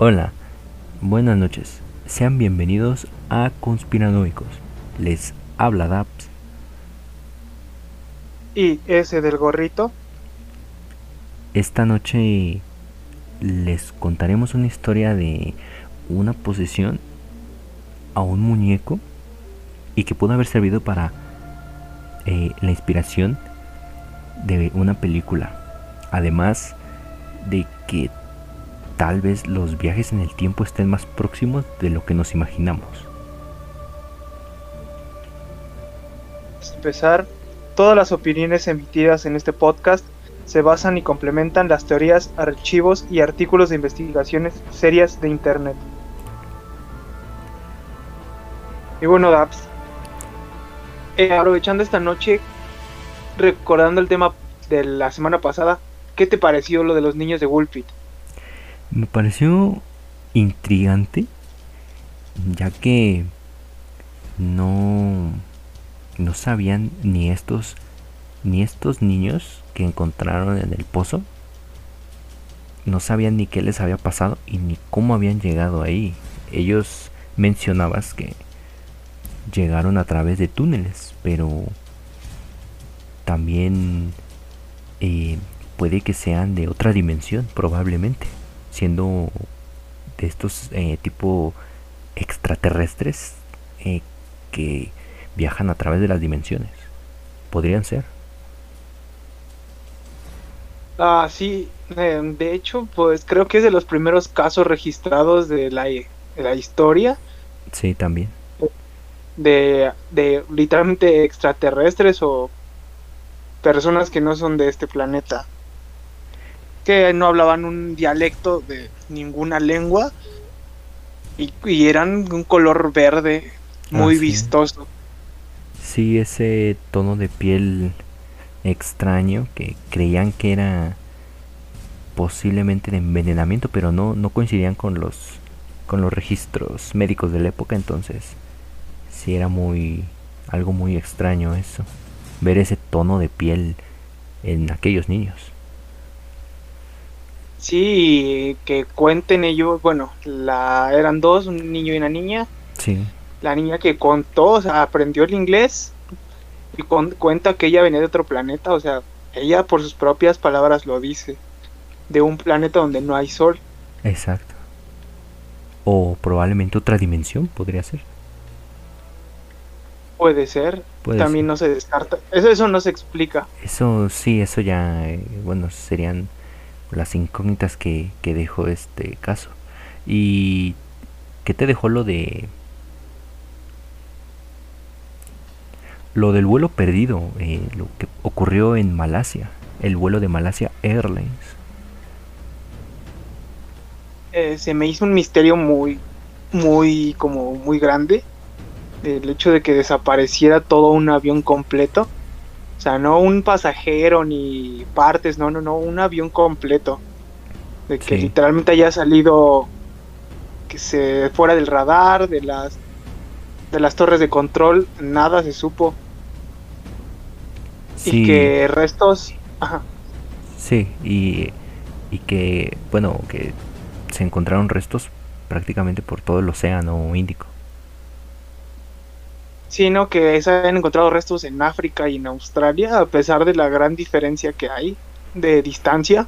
Hola, buenas noches. Sean bienvenidos a Conspiranoicos. Les habla Daps. Y ese del gorrito. Esta noche les contaremos una historia de una posesión a un muñeco y que pudo haber servido para eh, la inspiración de una película. Además de que tal vez los viajes en el tiempo estén más próximos de lo que nos imaginamos. Para empezar, todas las opiniones emitidas en este podcast se basan y complementan las teorías, archivos y artículos de investigaciones serias de Internet. Y bueno, Daps, eh, aprovechando esta noche, recordando el tema de la semana pasada, ¿qué te pareció lo de los niños de Wolfit? Me pareció intrigante, ya que no, no sabían ni estos ni estos niños que encontraron en el pozo no sabían ni qué les había pasado y ni cómo habían llegado ahí. Ellos mencionabas que llegaron a través de túneles, pero también eh, puede que sean de otra dimensión, probablemente, siendo de estos eh, tipo extraterrestres eh, que viajan a través de las dimensiones. Podrían ser. Ah, sí, de hecho, pues creo que es de los primeros casos registrados de la, de la historia. Sí, también de, de literalmente extraterrestres o personas que no son de este planeta que no hablaban un dialecto de ninguna lengua y, eran un color verde muy Ah, sí. vistoso. Sí, ese tono de piel extraño que creían que era posiblemente de envenenamiento, pero no, no coincidían con los con los registros médicos de la época, entonces sí era muy algo muy extraño eso, ver ese tono de piel en aquellos niños. Sí, que cuenten ellos, bueno, la eran dos, un niño y una niña. Sí, La niña que contó, o sea, aprendió el inglés y con- cuenta que ella venía de otro planeta, o sea, ella por sus propias palabras lo dice, de un planeta donde no hay sol. exacto. O probablemente otra dimensión podría ser. Puede ser, Puede también ser. no se descarta. Eso, eso no se explica. Eso sí, eso ya, eh, bueno, serían las incógnitas que, que dejó este caso. ¿Y qué te dejó lo de... Lo del vuelo perdido, eh, lo que ocurrió en Malasia, el vuelo de Malasia Airlines. Eh, se me hizo un misterio muy, muy, como muy grande. El hecho de que desapareciera todo un avión completo. O sea, no un pasajero ni partes, no, no, no, un avión completo. De que Sí. literalmente haya salido que se fuera del radar, de las de las torres de control, nada se supo. Sí, Y que restos, ajá, sí, y, y que, bueno, que se encontraron restos prácticamente por todo el océano Índico. Sino que se han encontrado restos en África y en Australia, a pesar de la gran diferencia que hay de distancia.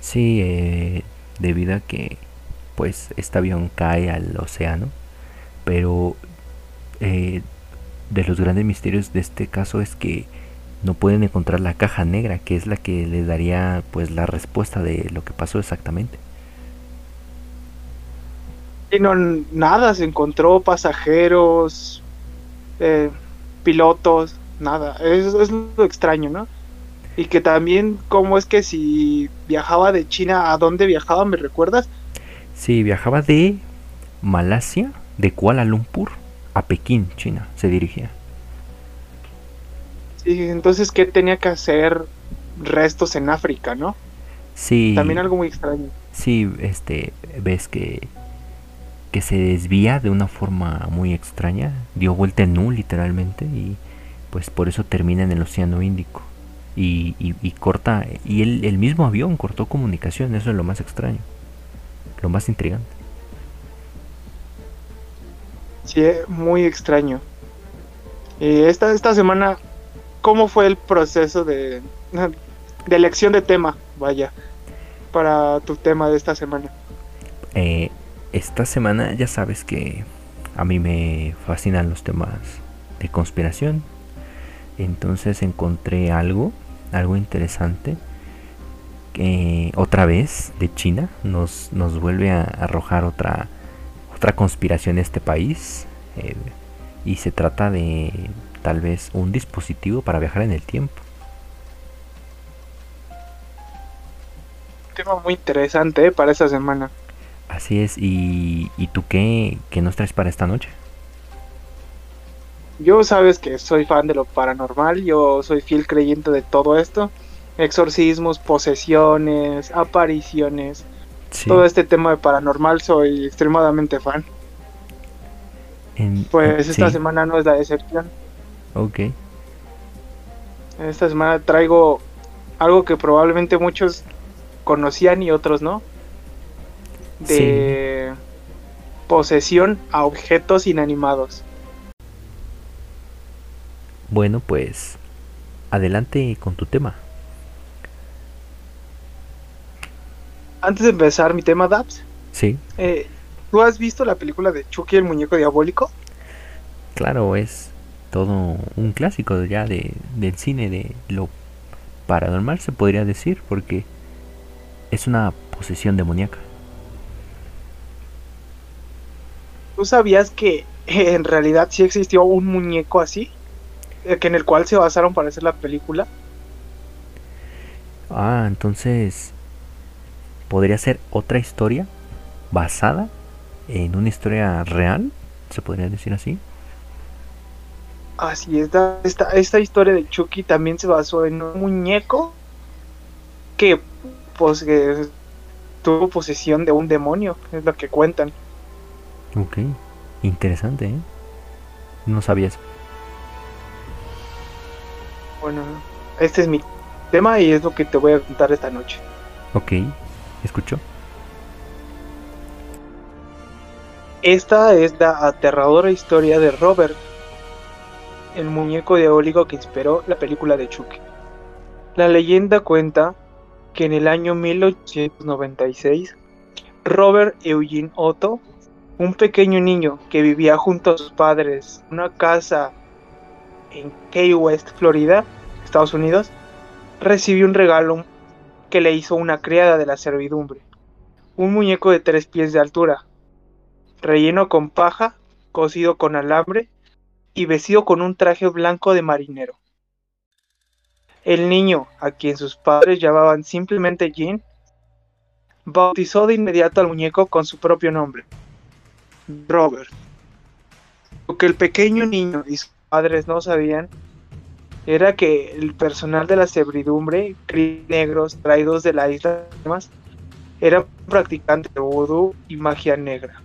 Sí, eh, debido a que pues este avión cae al océano, pero eh, de los grandes misterios de este caso es que no pueden encontrar la caja negra, que es la que les daría pues la respuesta de lo que pasó exactamente. Y no, nada, se encontró pasajeros, eh, pilotos, nada. Es, es lo extraño, ¿no? Y que también, ¿cómo es que si viajaba de China, ¿a dónde viajaba? ¿Me recuerdas? Sí, viajaba de Malasia, de Kuala Lumpur, a Pekín, China, se dirigía. Sí, entonces, ¿qué tenía que hacer restos en África, no? Sí, También algo muy extraño. sí, este, ves que que se desvía de una forma muy extraña, dio vuelta en U literalmente y pues por eso termina en el Océano Índico. Y, y- y corta, y el, el mismo avión cortó comunicación, eso es lo más extraño. lo más intrigante. Sí, eh, muy extraño. Y esta, esta semana, ¿cómo fue el proceso de, de elección de tema? Vaya, para tu tema de esta semana. Eh, esta semana ya sabes que a mí me fascinan los temas de conspiración. Entonces encontré algo, algo interesante. Que otra vez de China nos, nos vuelve a arrojar otra, otra conspiración en este país. Eh, y se trata de tal vez un dispositivo para viajar en el tiempo. tema muy interesante para esta semana. Así es, ¿y, y tú qué, qué nos traes para esta noche? Yo sabes que soy fan de lo paranormal, yo soy fiel creyente de todo esto. Exorcismos, posesiones, apariciones. Sí. Todo este tema de paranormal soy extremadamente fan. En- Pues esta sí, semana no es la excepción. Ok. Esta semana traigo algo que probablemente muchos conocían y otros no. De posesión a objetos inanimados. Bueno, pues adelante con tu tema. Antes de empezar mi tema, Dabs, Sí, eh, ¿tú has visto la película de Chucky el muñeco diabólico? claro, es todo un clásico ya de, del cine de lo paranormal se podría decir porque es una posesión demoníaca. ¿Tú sabías que eh, en realidad sí existió un muñeco así? Eh, que en el cual se basaron para hacer la película. Ah, entonces podría ser otra historia basada en una historia real, se podría decir así. Así es, da- esta, esta historia de Chucky también se basó en un muñeco que, pues, que tuvo posesión de un demonio, es lo que cuentan. Ok, interesante, ¿eh? No sabía eso. Bueno, este es mi tema y es lo que te voy a contar esta noche. Ok, escucho. Esta es la aterradora historia de Robert, el muñeco diabólico que inspiró la película de Chucky. La leyenda cuenta que en el año 1896, Robert Eugene Otto, un pequeño niño que vivía junto a sus padres en una casa en Key West, Florida, Estados Unidos, recibió un regalo que le hizo una criada de la servidumbre, un muñeco de tres pies de altura, relleno con paja, cosido con alambre y vestido con un traje blanco de marinero. El niño, a quien sus padres llamaban simplemente Jean, bautizó de inmediato al muñeco con su propio nombre, Robert. Lo que el pequeño niño y sus padres no sabían era que el personal de la servidumbre, negros traídos de la isla, además, eran practicantes de vudú y magia negra.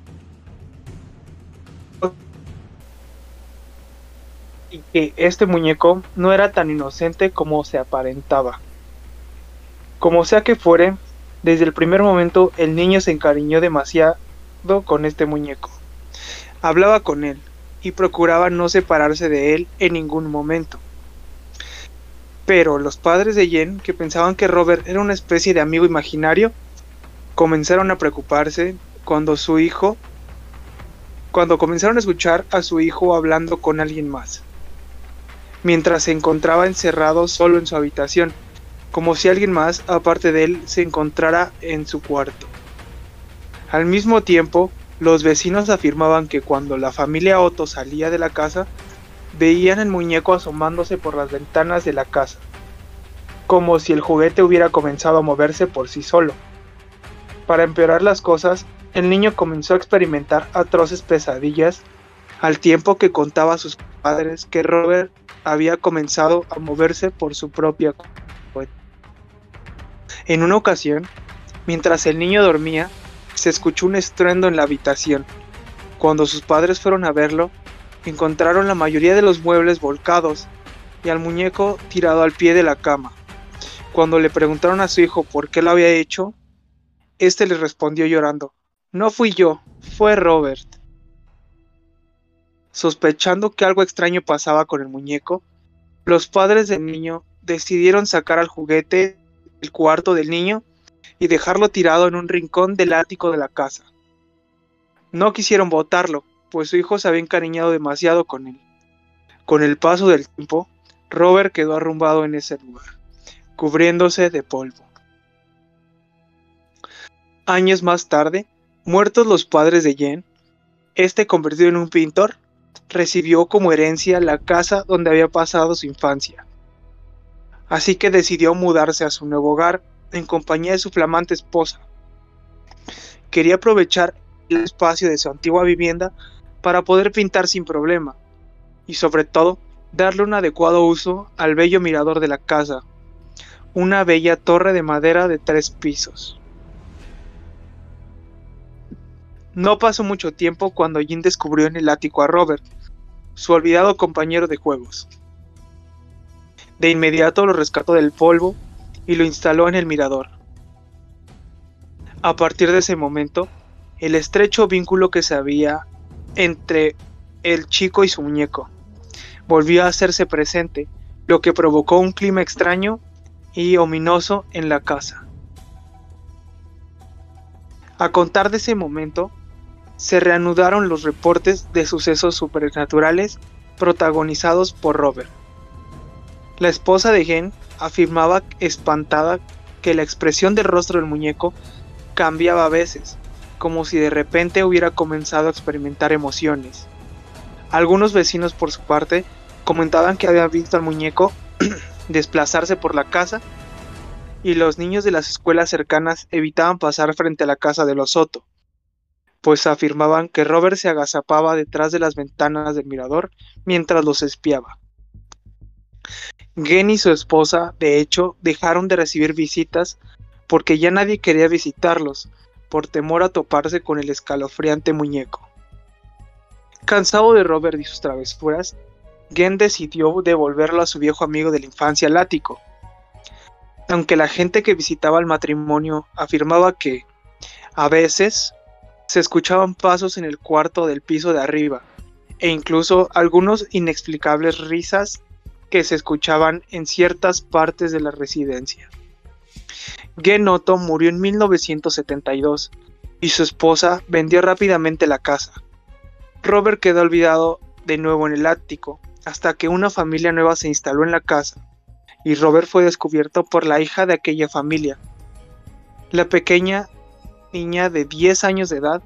y que este muñeco no era tan inocente como se aparentaba. Como sea que fuere, desde el primer momento el niño se encariñó demasiado con este muñeco. Hablaba con él y procuraba no separarse de él en ningún momento. Pero los padres de Jen, que pensaban que Robert era una especie de amigo imaginario, comenzaron a preocuparse cuando su hijo cuando comenzaron a escuchar a su hijo hablando con alguien más mientras se encontraba encerrado solo en su habitación, como si alguien más, aparte de él, se encontrara en su cuarto. Al mismo tiempo, los vecinos afirmaban que cuando la familia Otto salía de la casa, veían el muñeco asomándose por las ventanas de la casa, como si el juguete hubiera comenzado a moverse por sí solo. Para empeorar las cosas, el niño comenzó a experimentar atroces pesadillas al tiempo que contaba a sus padres que Robert había comenzado a moverse por su propia cuenta. En una ocasión, mientras el niño dormía, se escuchó un estruendo en la habitación. Cuando sus padres fueron a verlo, encontraron la mayoría de los muebles volcados y al muñeco tirado al pie de la cama. Cuando le preguntaron a su hijo por qué lo había hecho, este le respondió llorando, No fui yo, fue Robert. Sospechando que algo extraño pasaba con el muñeco, los padres del niño decidieron sacar al juguete del cuarto del niño y dejarlo tirado en un rincón del ático de la casa. No quisieron botarlo, pues su hijo se había encariñado demasiado con él. Con el paso del tiempo, Robert quedó arrumbado en ese lugar, cubriéndose de polvo. Años más tarde, muertos los padres de Jen, este convertido en un pintor, recibió como herencia la casa donde había pasado su infancia. Así que decidió mudarse a su nuevo hogar en compañía de su flamante esposa. Quería aprovechar el espacio de su antigua vivienda para poder pintar sin problema y sobre todo darle un adecuado uso al bello mirador de la casa, una bella torre de madera de tres pisos. No pasó mucho tiempo cuando Jin descubrió en el ático a Robert, su olvidado compañero de juegos. De inmediato lo rescató del polvo y lo instaló en el mirador. A partir de ese momento, el estrecho vínculo que se había entre el chico y su muñeco volvió a hacerse presente, lo que provocó un clima extraño y ominoso en la casa. A contar de ese momento, se reanudaron los reportes de sucesos supernaturales protagonizados por Robert. La esposa de Gen afirmaba espantada que la expresión del rostro del muñeco cambiaba a veces, como si de repente hubiera comenzado a experimentar emociones. Algunos vecinos por su parte comentaban que habían visto al muñeco desplazarse por la casa y los niños de las escuelas cercanas evitaban pasar frente a la casa de los Soto, pues afirmaban que Robert se agazapaba detrás de las ventanas del mirador mientras los espiaba. Gen y su esposa, de hecho, dejaron de recibir visitas porque ya nadie quería visitarlos, por temor a toparse con el escalofriante muñeco. Cansado de Robert y sus travesuras, Gen decidió devolverlo a su viejo amigo de la infancia al ático. Aunque la gente que visitaba el matrimonio afirmaba que, a veces, se escuchaban pasos en el cuarto del piso de arriba, e incluso algunos inexplicables risas que se escuchaban en ciertas partes de la residencia. Otto murió en 1972 y su esposa vendió rápidamente la casa. Robert quedó olvidado de nuevo en el ático hasta que una familia nueva se instaló en la casa y Robert fue descubierto por la hija de aquella familia. La pequeña niña de 10 años de edad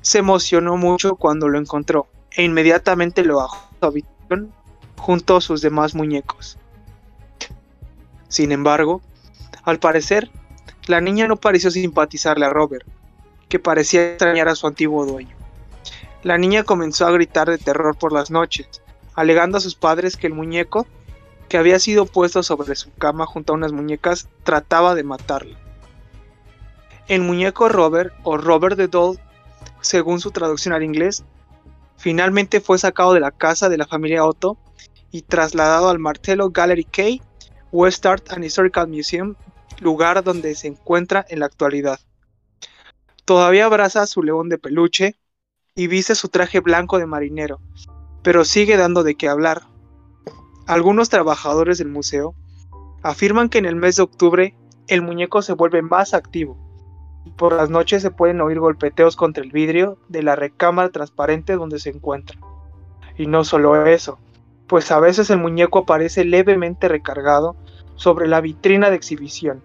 se emocionó mucho cuando lo encontró e inmediatamente lo bajó a su habitación junto a sus demás muñecos. Sin embargo, al parecer, la niña no pareció simpatizarle a Robert, que parecía extrañar a su antiguo dueño. La niña comenzó a gritar de terror por las noches, alegando a sus padres que el muñeco, que había sido puesto sobre su cama junto a unas muñecas, trataba de matarla. El muñeco Robert, o Robert the Doll, según su traducción al inglés, finalmente fue sacado de la casa de la familia Otto y trasladado al Martello Gallery K, West Art and Historical Museum, lugar donde se encuentra en la actualidad. Todavía abraza su león de peluche y viste su traje blanco de marinero, pero sigue dando de qué hablar. Algunos trabajadores del museo afirman que en el mes de octubre el muñeco se vuelve más activo por las noches se pueden oír golpeteos contra el vidrio de la recámara transparente donde se encuentra. Y no solo eso, pues a veces el muñeco aparece levemente recargado sobre la vitrina de exhibición,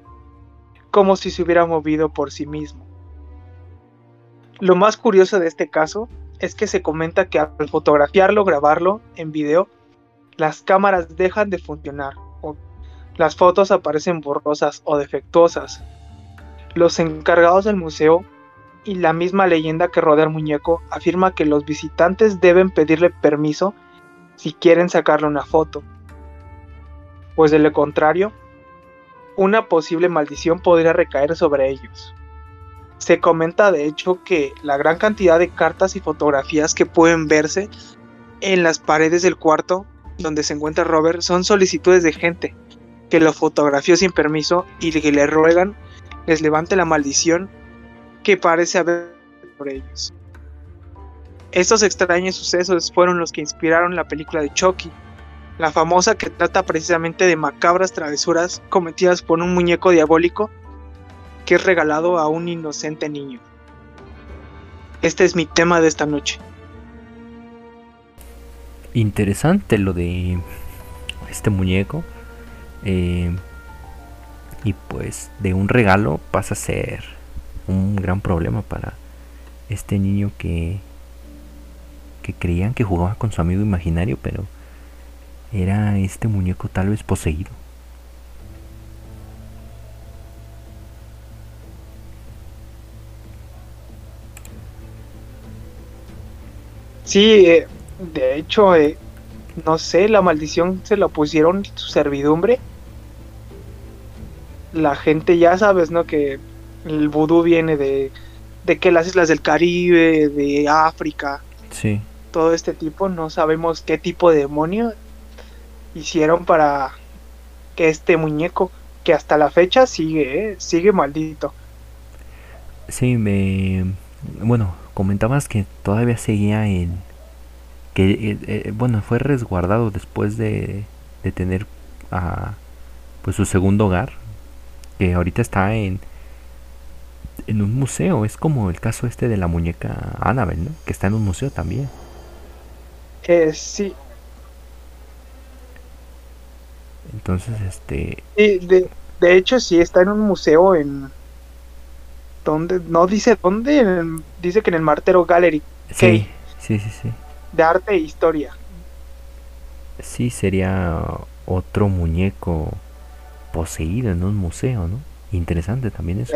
como si se hubiera movido por sí mismo. Lo más curioso de este caso es que se comenta que al fotografiarlo grabarlo en video, las cámaras dejan de funcionar o las fotos aparecen borrosas o defectuosas. Los encargados del museo y la misma leyenda que rodea al muñeco afirma que los visitantes deben pedirle permiso si quieren sacarle una foto. Pues de lo contrario, una posible maldición podría recaer sobre ellos. Se comenta de hecho que la gran cantidad de cartas y fotografías que pueden verse en las paredes del cuarto donde se encuentra Robert son solicitudes de gente que lo fotografió sin permiso y que le ruegan les levante la maldición que parece haber sobre ellos. Estos extraños sucesos fueron los que inspiraron la película de Chucky, la famosa que trata precisamente de macabras travesuras cometidas por un muñeco diabólico que es regalado a un inocente niño. Este es mi tema de esta noche. Interesante lo de este muñeco. Eh, y pues de un regalo pasa a ser un gran problema para este niño que, que creían que jugaba con su amigo imaginario, pero era este muñeco tal vez poseído. Sí, eh, de hecho, eh, no sé, la maldición se la pusieron su servidumbre. La gente ya sabes, ¿no? Que el vudú viene de, de que las islas del Caribe, de África. Sí. Todo este tipo, no sabemos qué tipo de demonio hicieron para que este muñeco, que hasta la fecha sigue, ¿eh? sigue maldito. Sí, me... Bueno, comentabas que todavía seguía en... Que, eh, eh, bueno, fue resguardado después de, de tener a, pues su segundo hogar, que ahorita está en, en un museo. Es como el caso este de la muñeca Annabelle, ¿no? Que está en un museo también. Eh, sí, Entonces, este... Sí, de, de hecho sí está en un museo en... ¿Dónde? No dice dónde, en el- dice que en el Martero Gallery. Sí, sí, sí, sí. De arte e historia. Sí, sería otro muñeco poseído en un museo, ¿no? Interesante también eso.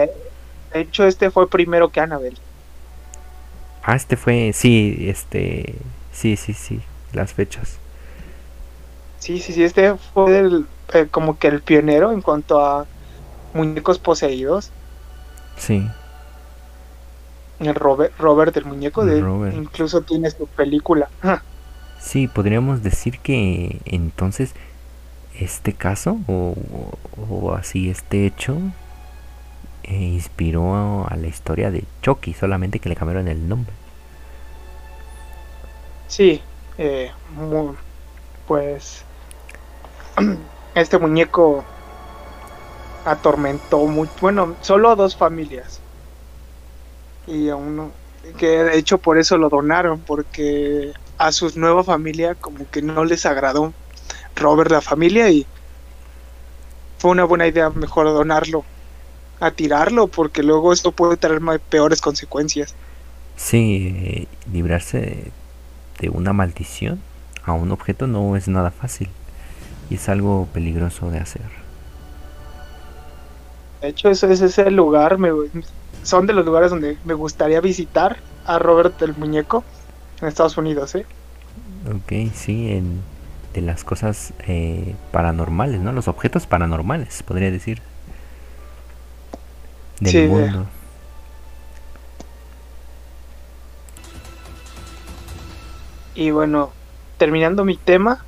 De hecho, este fue primero que Annabelle. Ah, este fue, sí, este, sí, sí, sí, las fechas. Sí, sí, sí, este fue el, eh, como que el pionero en cuanto a muñecos poseídos. Sí, El Robert, Robert el muñeco de Robert. incluso tiene su película. sí, podríamos decir que entonces este caso o, o así este hecho eh, inspiró a la historia de Chucky, solamente que le cambiaron el nombre. Sí, eh, pues este muñeco atormentó mucho, bueno, solo a dos familias. Y a uno, que de hecho por eso lo donaron, porque a su nueva familia como que no les agradó Robert la familia y fue una buena idea mejor donarlo a tirarlo porque luego esto puede traer ma- peores consecuencias. Sí, eh, librarse de, de una maldición a un objeto no es nada fácil y es algo peligroso de hacer. De hecho, ese es ese lugar, me- son de los lugares donde me gustaría visitar a Robert el muñeco en Estados Unidos, ¿eh? Ok, sí, en, de las cosas eh, paranormales, ¿no? Los objetos paranormales, podría decir. Del Sí, de- Y bueno, terminando mi tema,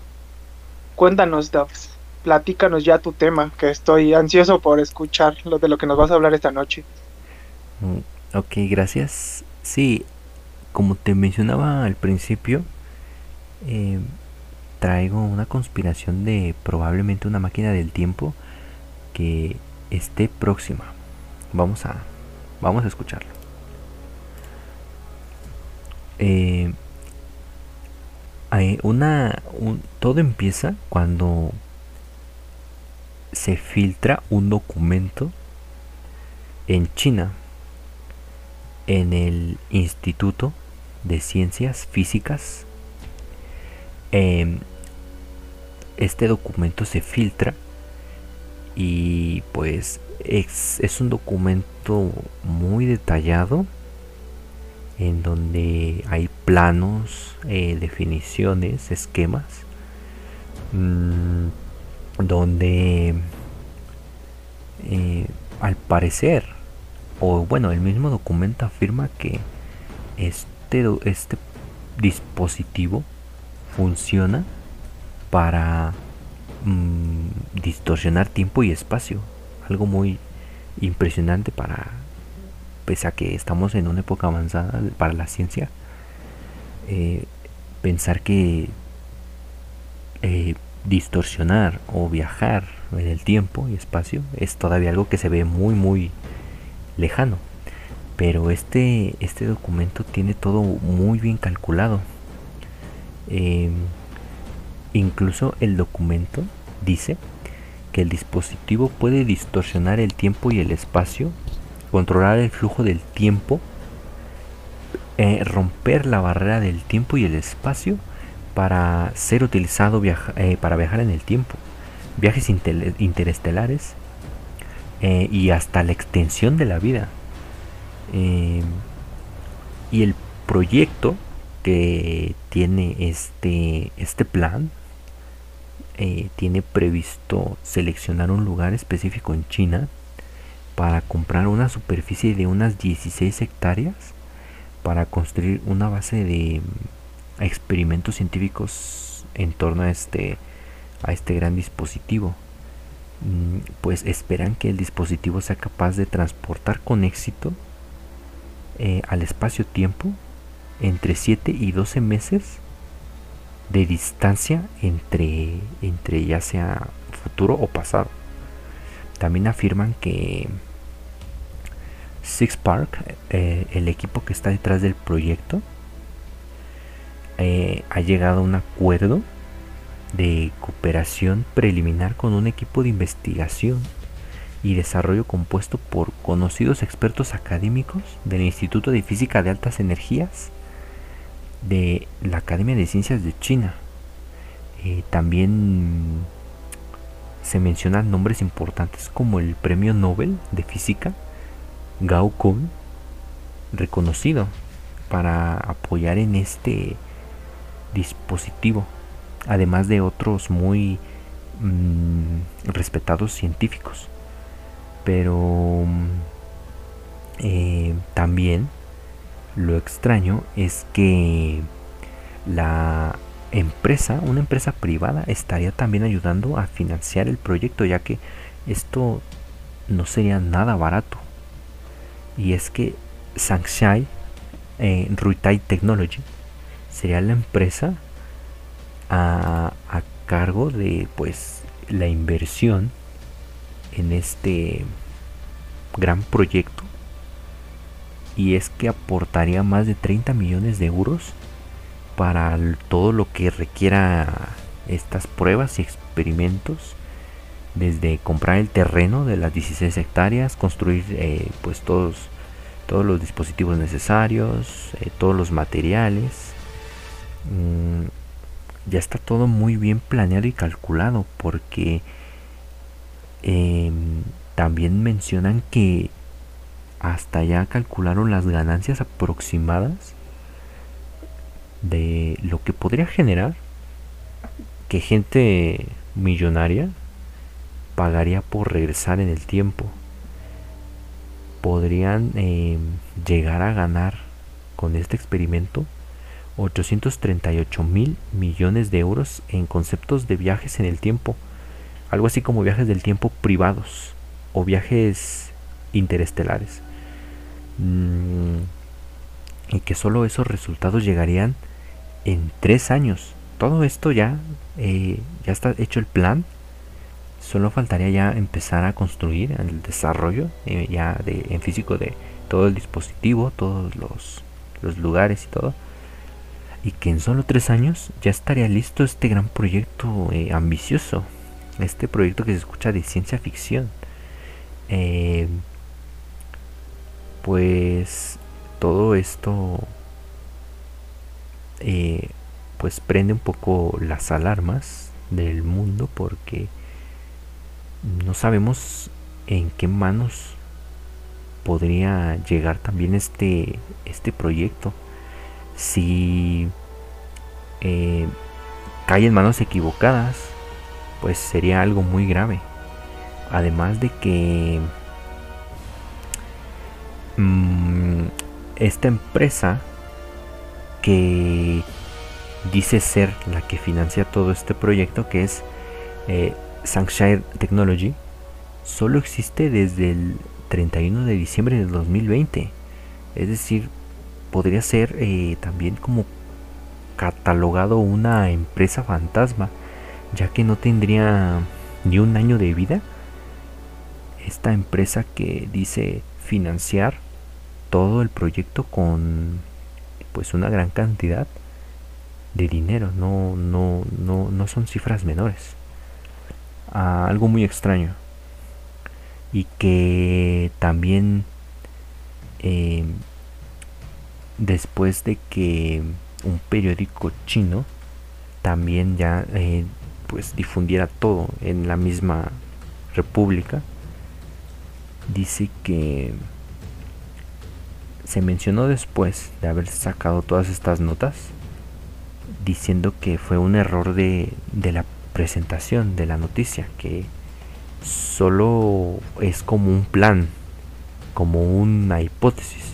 cuéntanos, Dubs, platícanos ya tu tema, que estoy ansioso por escuchar lo de lo que nos vas a hablar esta noche. Mm, Ok, gracias. Sí, como te mencionaba al principio, eh, traigo una conspiración de probablemente una máquina del tiempo que esté próxima. Vamos a, vamos a escucharlo. Eh, hay una, un- todo empieza cuando se filtra un documento en China en el Instituto de Ciencias Físicas. Em, este documento se filtra y pues es, es un documento muy detallado en donde hay planos, eh, definiciones, esquemas, mm, donde eh, al parecer o bueno, el mismo documento afirma que este, este dispositivo funciona para mm, distorsionar tiempo y espacio. Algo muy impresionante para pese a que estamos en una época avanzada para la ciencia, eh, pensar que eh, distorsionar o viajar en el tiempo y espacio es todavía algo que se ve muy muy lejano. Pero este este documento tiene todo muy bien calculado. Em, incluso el documento dice que el dispositivo puede distorsionar el tiempo y el espacio controlar el flujo del tiempo eh, romper la barrera del tiempo y el espacio para ser utilizado eh, para viajar en el tiempo, viajes interestelares eh, y hasta la extensión de la vida. Y el proyecto que tiene este, este plan tiene previsto seleccionar un lugar específico en China para comprar una superficie de unas 16 hectáreas para construir una base de experimentos científicos en torno a este, a este gran dispositivo. Mm, pues esperan que el dispositivo sea capaz de transportar con éxito eh, al espacio-tiempo entre 7 y 12 meses de distancia entre, entre ya sea futuro o pasado. También afirman que Six Park, eh, el equipo que está detrás del proyecto, eh, ha llegado a un acuerdo de cooperación preliminar con un equipo de investigación y desarrollo compuesto por conocidos expertos académicos del Instituto de Física de Altas Energías de la Academia de Ciencias de China. Eh, también se mencionan nombres importantes como el Premio Nobel de Física Gao Kun, reconocido para apoyar en este dispositivo, además de otros muy mm, respetados científicos. Pero mm, eh, también lo extraño es que la empresa, una empresa privada, estaría también ayudando a financiar el proyecto, ya que esto no sería nada barato. Y es que Shanghai eh, Technology sería la empresa a, cargo de pues la inversión en este gran proyecto y es que aportaría más de 30 millones de euros para todo lo que requiera estas pruebas y experimentos desde comprar el terreno de las 16 hectáreas construir eh, pues todos todos los dispositivos necesarios eh, todos los materiales. Mm, ya está todo muy bien planeado y calculado porque em, también mencionan que hasta ya calcularon las ganancias aproximadas de lo que podría generar que gente millonaria pagaría por regresar en el tiempo. Podrían em, llegar a ganar con este experimento 838 mil millones de euros en conceptos de viajes en el tiempo, algo así como viajes del tiempo privados o viajes interestelares. Mm, y que solo esos resultados llegarían en tres años. Todo esto ya, eh, ya está hecho el plan. Solo faltaría ya empezar a construir el desarrollo eh, ya de, en físico de todo el dispositivo, todos los, los lugares y todo y que en solo tres años ya estaría listo este gran proyecto eh, ambicioso, este proyecto que se escucha de ciencia ficción. Pues todo esto eh, pues prende un poco las alarmas del mundo porque no sabemos en qué manos podría llegar también este este proyecto si eh, cae en manos equivocadas, pues sería algo muy grave. Además de que mm, esta empresa que dice ser la que financia todo este proyecto, que es eh, Technology, solo existe desde el 31 de diciembre del 2020. Es decir, podría ser eh, también como catalogado una empresa fantasma, ya que no tendría ni un año de vida. Esta empresa que dice financiar todo el proyecto con pues una gran cantidad de dinero, no, no, no, no son cifras menores. Ah, algo muy extraño. Y que también eh, después de que un periódico chino también ya eh, pues difundiera todo en la misma república dice que se mencionó después de haber sacado todas estas notas diciendo que fue un error de, de la presentación de la noticia que solo es como un plan como una hipótesis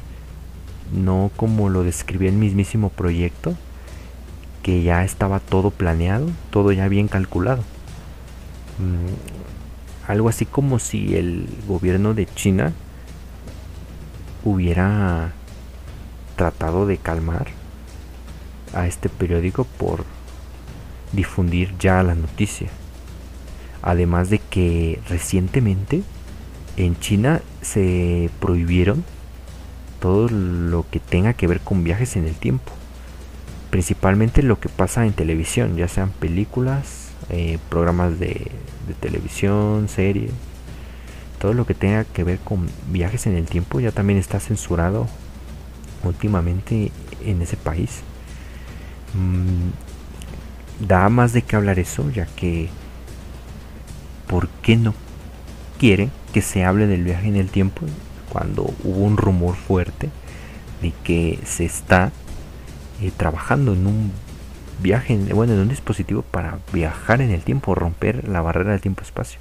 no como lo describía el mismísimo proyecto, que ya estaba todo planeado, todo ya bien calculado. Mm, algo así como si el gobierno de China hubiera tratado de calmar a este periódico por difundir ya la noticia. Además de que recientemente en China se prohibieron todo lo que tenga que ver con viajes en el tiempo. Principalmente lo que pasa en televisión, ya sean películas, eh, programas de, televisión, series. Todo lo que tenga que ver con viajes en el tiempo ya también está censurado últimamente en ese país. Mm, da más de qué hablar eso, ya que ¿por qué no quieren que se hable del viaje en el tiempo? cuando hubo un rumor fuerte de que se está eh, trabajando en un viaje, bueno, en un dispositivo para viajar en el tiempo, romper la barrera del tiempo-espacio.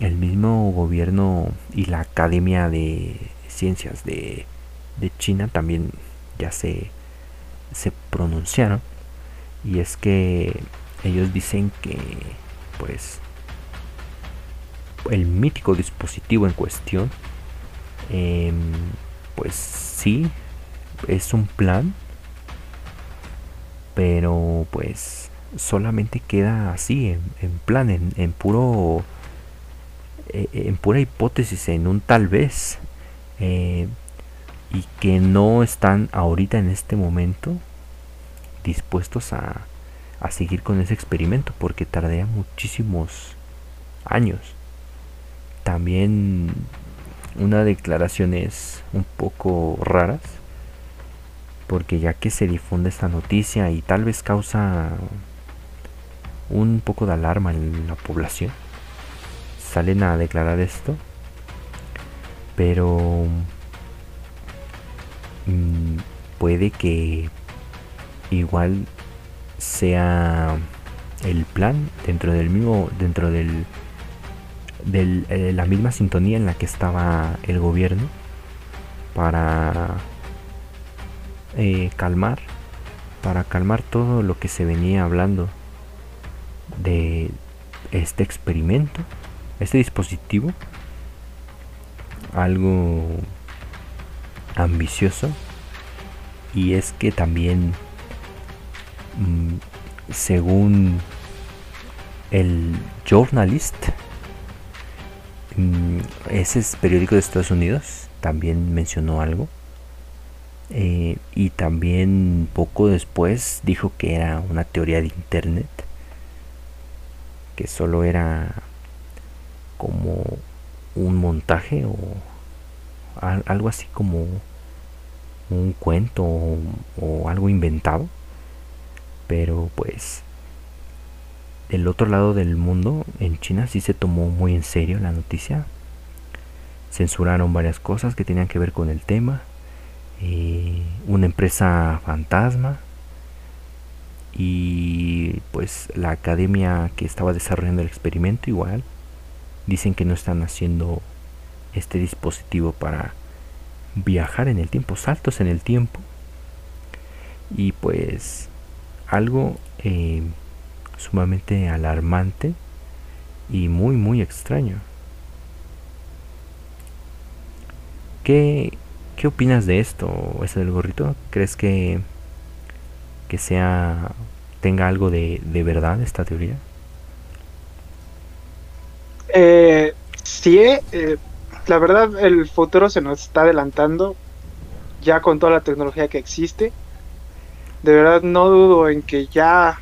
El mismo gobierno y la Academia de Ciencias de, de China también ya se, se pronunciaron. Y es que ellos dicen que pues el mítico dispositivo en cuestión Em, pues sí, es un plan, pero pues solamente queda así, en, plan, en, puro, e, en pura hipótesis, en un tal vez, eh, y que no están ahorita en este momento dispuestos a, a seguir con ese experimento, porque tardaría muchísimos años. También una declaraciones un poco raras porque ya que se difunde esta noticia y tal vez causa un poco de alarma en la población salen a declarar esto pero mm, puede que igual sea el plan dentro del mismo dentro del de eh, la misma sintonía en la que estaba el gobierno para eh, calmar, para calmar todo lo que se venía hablando de este experimento, este dispositivo, algo ambicioso y es que también mm, según el journalist Mm, ese periódico de Estados Unidos también mencionó algo. Eh, y también poco después dijo que era una teoría de internet. Que solo era como un montaje o algo así como un cuento o algo inventado. Pero pues del otro lado del mundo, en China, sí se tomó muy en serio la noticia. Censuraron varias cosas que tenían que ver con el tema. Eh, una empresa fantasma. Y pues la academia que estaba desarrollando el experimento igual. Dicen que no están haciendo este dispositivo para viajar en el tiempo, saltos en el tiempo. Y pues algo... Eh, sumamente alarmante y muy muy extraño. ¿Qué, qué opinas de esto, ese del gorrito? ¿Crees que, que sea tenga algo de, de verdad esta teoría? Eh, sí, eh, la verdad el futuro se nos está adelantando ya con toda la tecnología que existe. De verdad no dudo en que ya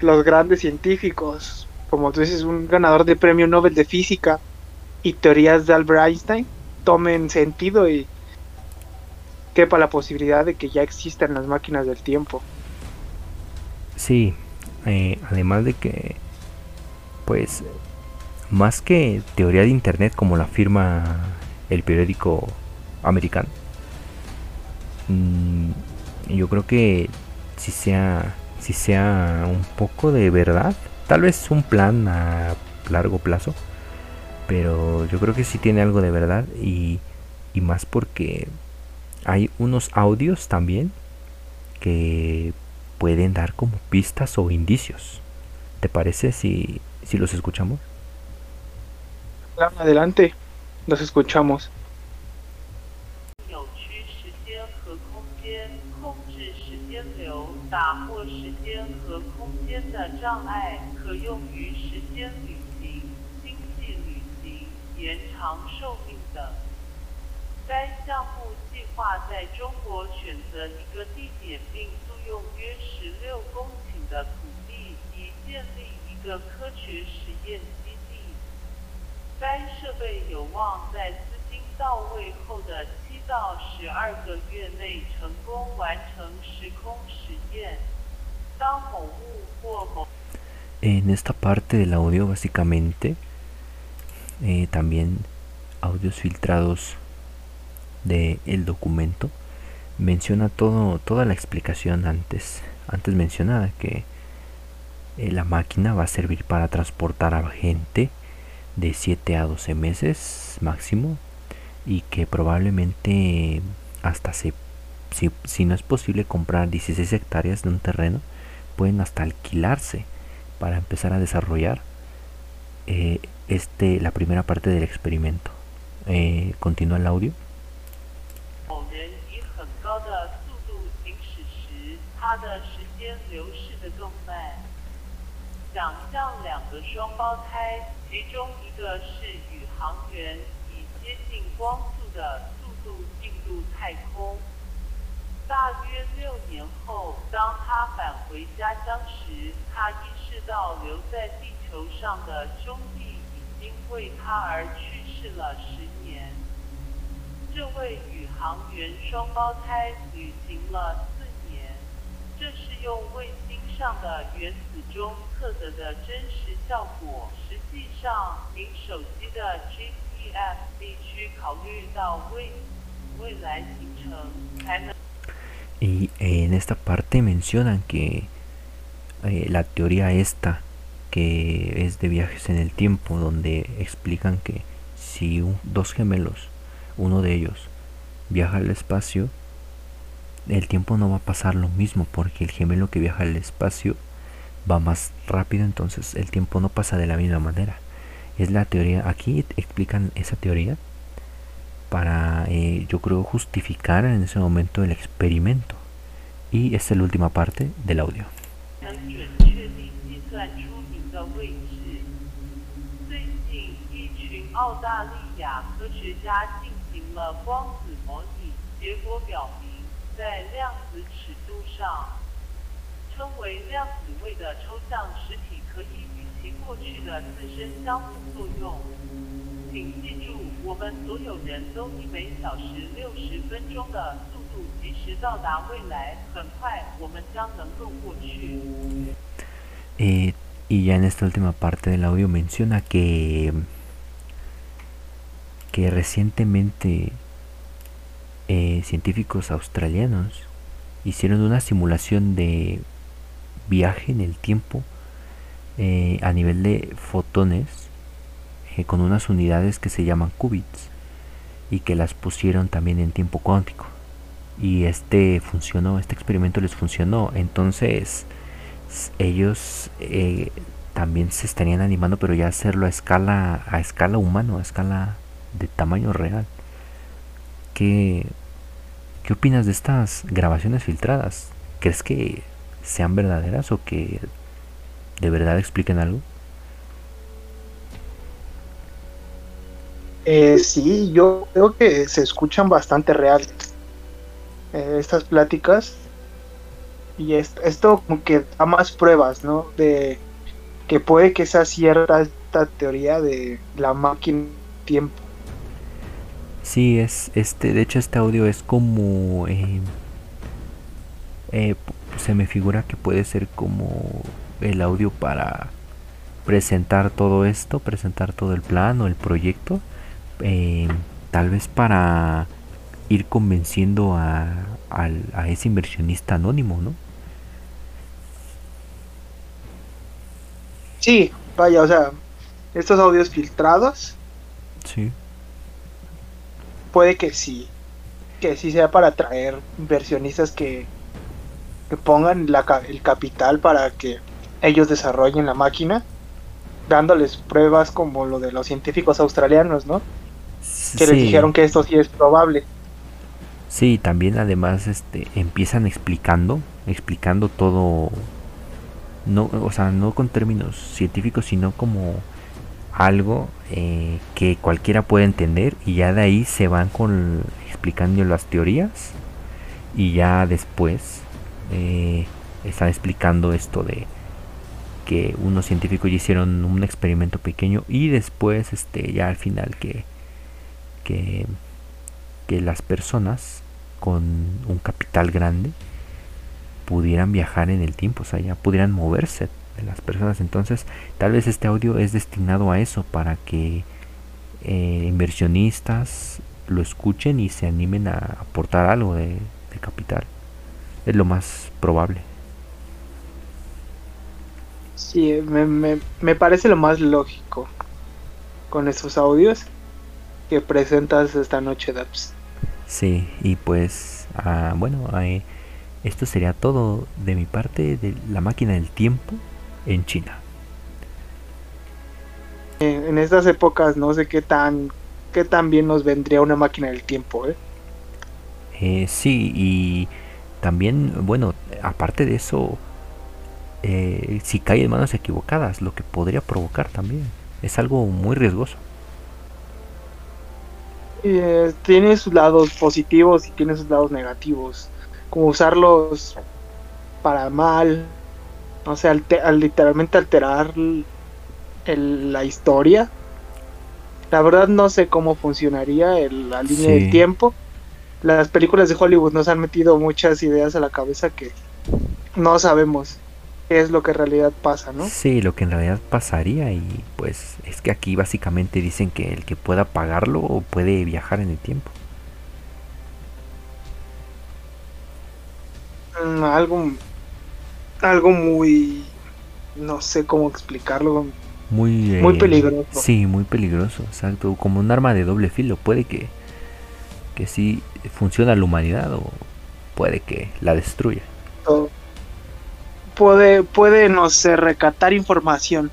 los grandes científicos, como tú dices, un ganador de premio Nobel de física y teorías de Albert Einstein, tomen sentido y quepa la posibilidad de que ya existan las máquinas del tiempo. Sí, eh, además de que, pues, más que teoría de Internet como la firma el periódico americano, mm, yo creo que si sea, si sea un poco de verdad, tal vez un plan a largo plazo, pero yo creo que sí tiene algo de verdad y, y más porque hay unos audios también que pueden dar como pistas o indicios. ¿Te parece si, si los escuchamos? Adelante, nos escuchamos. 该项目计划在中国选择一个地点，并租用约十六公顷的土地，以建立一个科学实验基地。该设备有望在资金到位后的七到十二个月内成功完成时空实验。当某物或某 En esta parte del audio básicamente eh, también audios filtrados del el documento menciona todo toda la explicación antes antes mencionada que eh, la máquina va a servir para transportar a gente de 7 a 12 meses máximo y que probablemente hasta se si, si no es posible comprar 16 hectáreas de un terreno pueden hasta alquilarse para empezar a desarrollar eh, este la primera parte del experimento. Eh, continúa el audio 想象两个双胞胎，其中一个是宇航员，以接近光速的速度进入太空。大约六年后，当他返回家乡时，他意识到留在地球上的兄弟已经为他而去世了十年。这位宇航员双胞胎旅行了四年，这是用卫星 上的原子钟测得的真实效果。实际上，您手机的 GPS 必须考虑到未未来行程，才能。 Y en esta parte mencionan que eh, la teoría esta, que es de viajes en el tiempo, donde explican que si un- dos gemelos, uno de ellos, viaja al espacio, el tiempo no va a pasar lo mismo, porque el gemelo que viaja al espacio va más rápido, entonces el tiempo no pasa de la misma manera. Es la teoría, aquí explican esa teoría para, eh, yo creo, justificar en ese momento el experimento. Y esta es la última parte del audio. 在量子尺度上，称为量子位的抽象实体可以与其过去的自身相互作用。请记住，我们所有人都以每小时六十分钟的速度及时到达未来。很快，我们将能够过去。Eh, y ya en esta última parte del audio menciona que, que recientemente eh, científicos australianos hicieron una simulación de viaje en el tiempo eh, a nivel de fotones eh, con unas unidades que se llaman qubits y que las pusieron también en tiempo cuántico. Y este funcionó este experimento les funcionó. Entonces ellos también se estarían animando pero ya hacerlo a escala a escala humano a escala de tamaño real ¿qué, ¿qué opinas de estas grabaciones filtradas? ¿Crees que sean verdaderas o que de verdad expliquen algo? Eh, sí, yo creo que se escuchan bastante reales eh, estas pláticas y esto, esto como que da más pruebas, ¿no? De que puede que sea cierta esta teoría de la máquina tiempo. Sí, es este, de hecho este audio es como eh, eh, se me figura que puede ser como el audio para presentar todo esto, presentar todo el plan o el proyecto, eh, tal vez para ir convenciendo a, a ese inversionista anónimo, ¿no? Sí, vaya, o sea, estos audios filtrados Sí. Puede que sí, que sí sea para atraer inversionistas que, que pongan la, el capital para que ellos desarrollen la máquina, dándoles pruebas como lo de los científicos australianos, ¿no? Que les dijeron que esto sí es probable. Sí, también además este empiezan explicando, explicando todo no, o sea, no con términos científicos, sino como algo eh, que cualquiera puede entender y ya de ahí se van con explicando las teorías y ya después eh, están explicando esto de que unos científicos ya hicieron un experimento pequeño y después este ya al final que que que las personas con un capital grande pudieran viajar en el tiempo, o sea, ya pudieran moverse de las personas. Entonces, tal vez este audio es destinado a eso, para que eh, inversionistas lo escuchen y se animen a aportar algo de, de capital. Es lo más probable. Sí, me, me, me parece lo más lógico con estos audios que presentas esta noche, Daps. Sí, y pues, ah, bueno, eh, esto sería todo de mi parte de la máquina del tiempo en China. En, estas épocas no sé qué tan, qué tan bien nos vendría una máquina del tiempo, ¿eh? Eh, sí, y también, bueno, aparte de eso, eh, si cae en manos equivocadas, lo que podría provocar también. Es algo muy riesgoso. Eh, tiene sus lados positivos y tiene sus lados negativos. Como usarlos para mal, o sea, alte- al literalmente alterar el- la historia. La verdad no sé cómo funcionaría el- la línea Sí. del tiempo. Las películas de Hollywood nos han metido muchas ideas a la cabeza que no sabemos qué es lo que en realidad pasa, ¿no? Sí, lo que en realidad pasaría y pues es que aquí básicamente dicen que el que pueda pagarlo puede viajar en el tiempo. Mm, algo algo muy no sé cómo explicarlo Muy, Muy eh, peligroso. Sí, muy peligroso, exacto. Como un arma de doble filo. Puede que, que sí funcione a la humanidad o puede que la destruya. puede puede no sé recatar información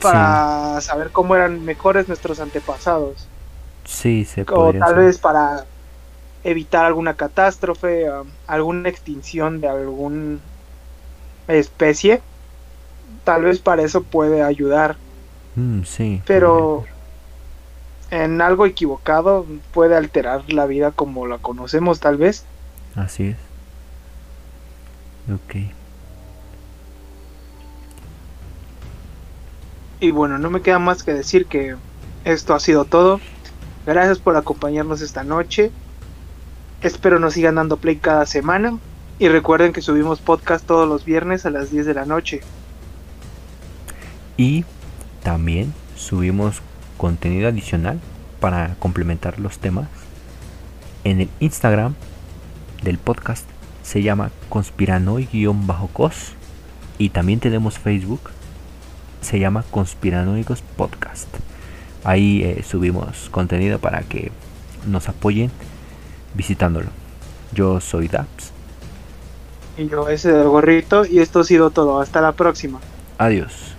para saber cómo eran mejores nuestros antepasados Sí, se o tal vez para evitar alguna catástrofe um, alguna extinción de alguna especie tal vez para eso puede ayudar Mm, sí. pero en algo equivocado puede alterar la vida como la conocemos tal vez Así es. Ok. Y bueno, no me queda más que decir que esto ha sido todo. Gracias por acompañarnos esta noche. Espero nos sigan dando play cada semana. Y recuerden que subimos podcast todos los viernes a las 10 de la noche. Y también subimos contenido adicional para complementar los temas en el Instagram del podcast. Se llama conspiranoid-cos. Y también tenemos Facebook. Se llama Conspiranoicos Podcast. Ahí eh, subimos contenido para que nos apoyen visitándolo. Yo soy Daps. Y yo ese del gorrito. Y esto ha sido todo. Hasta la próxima. Adiós.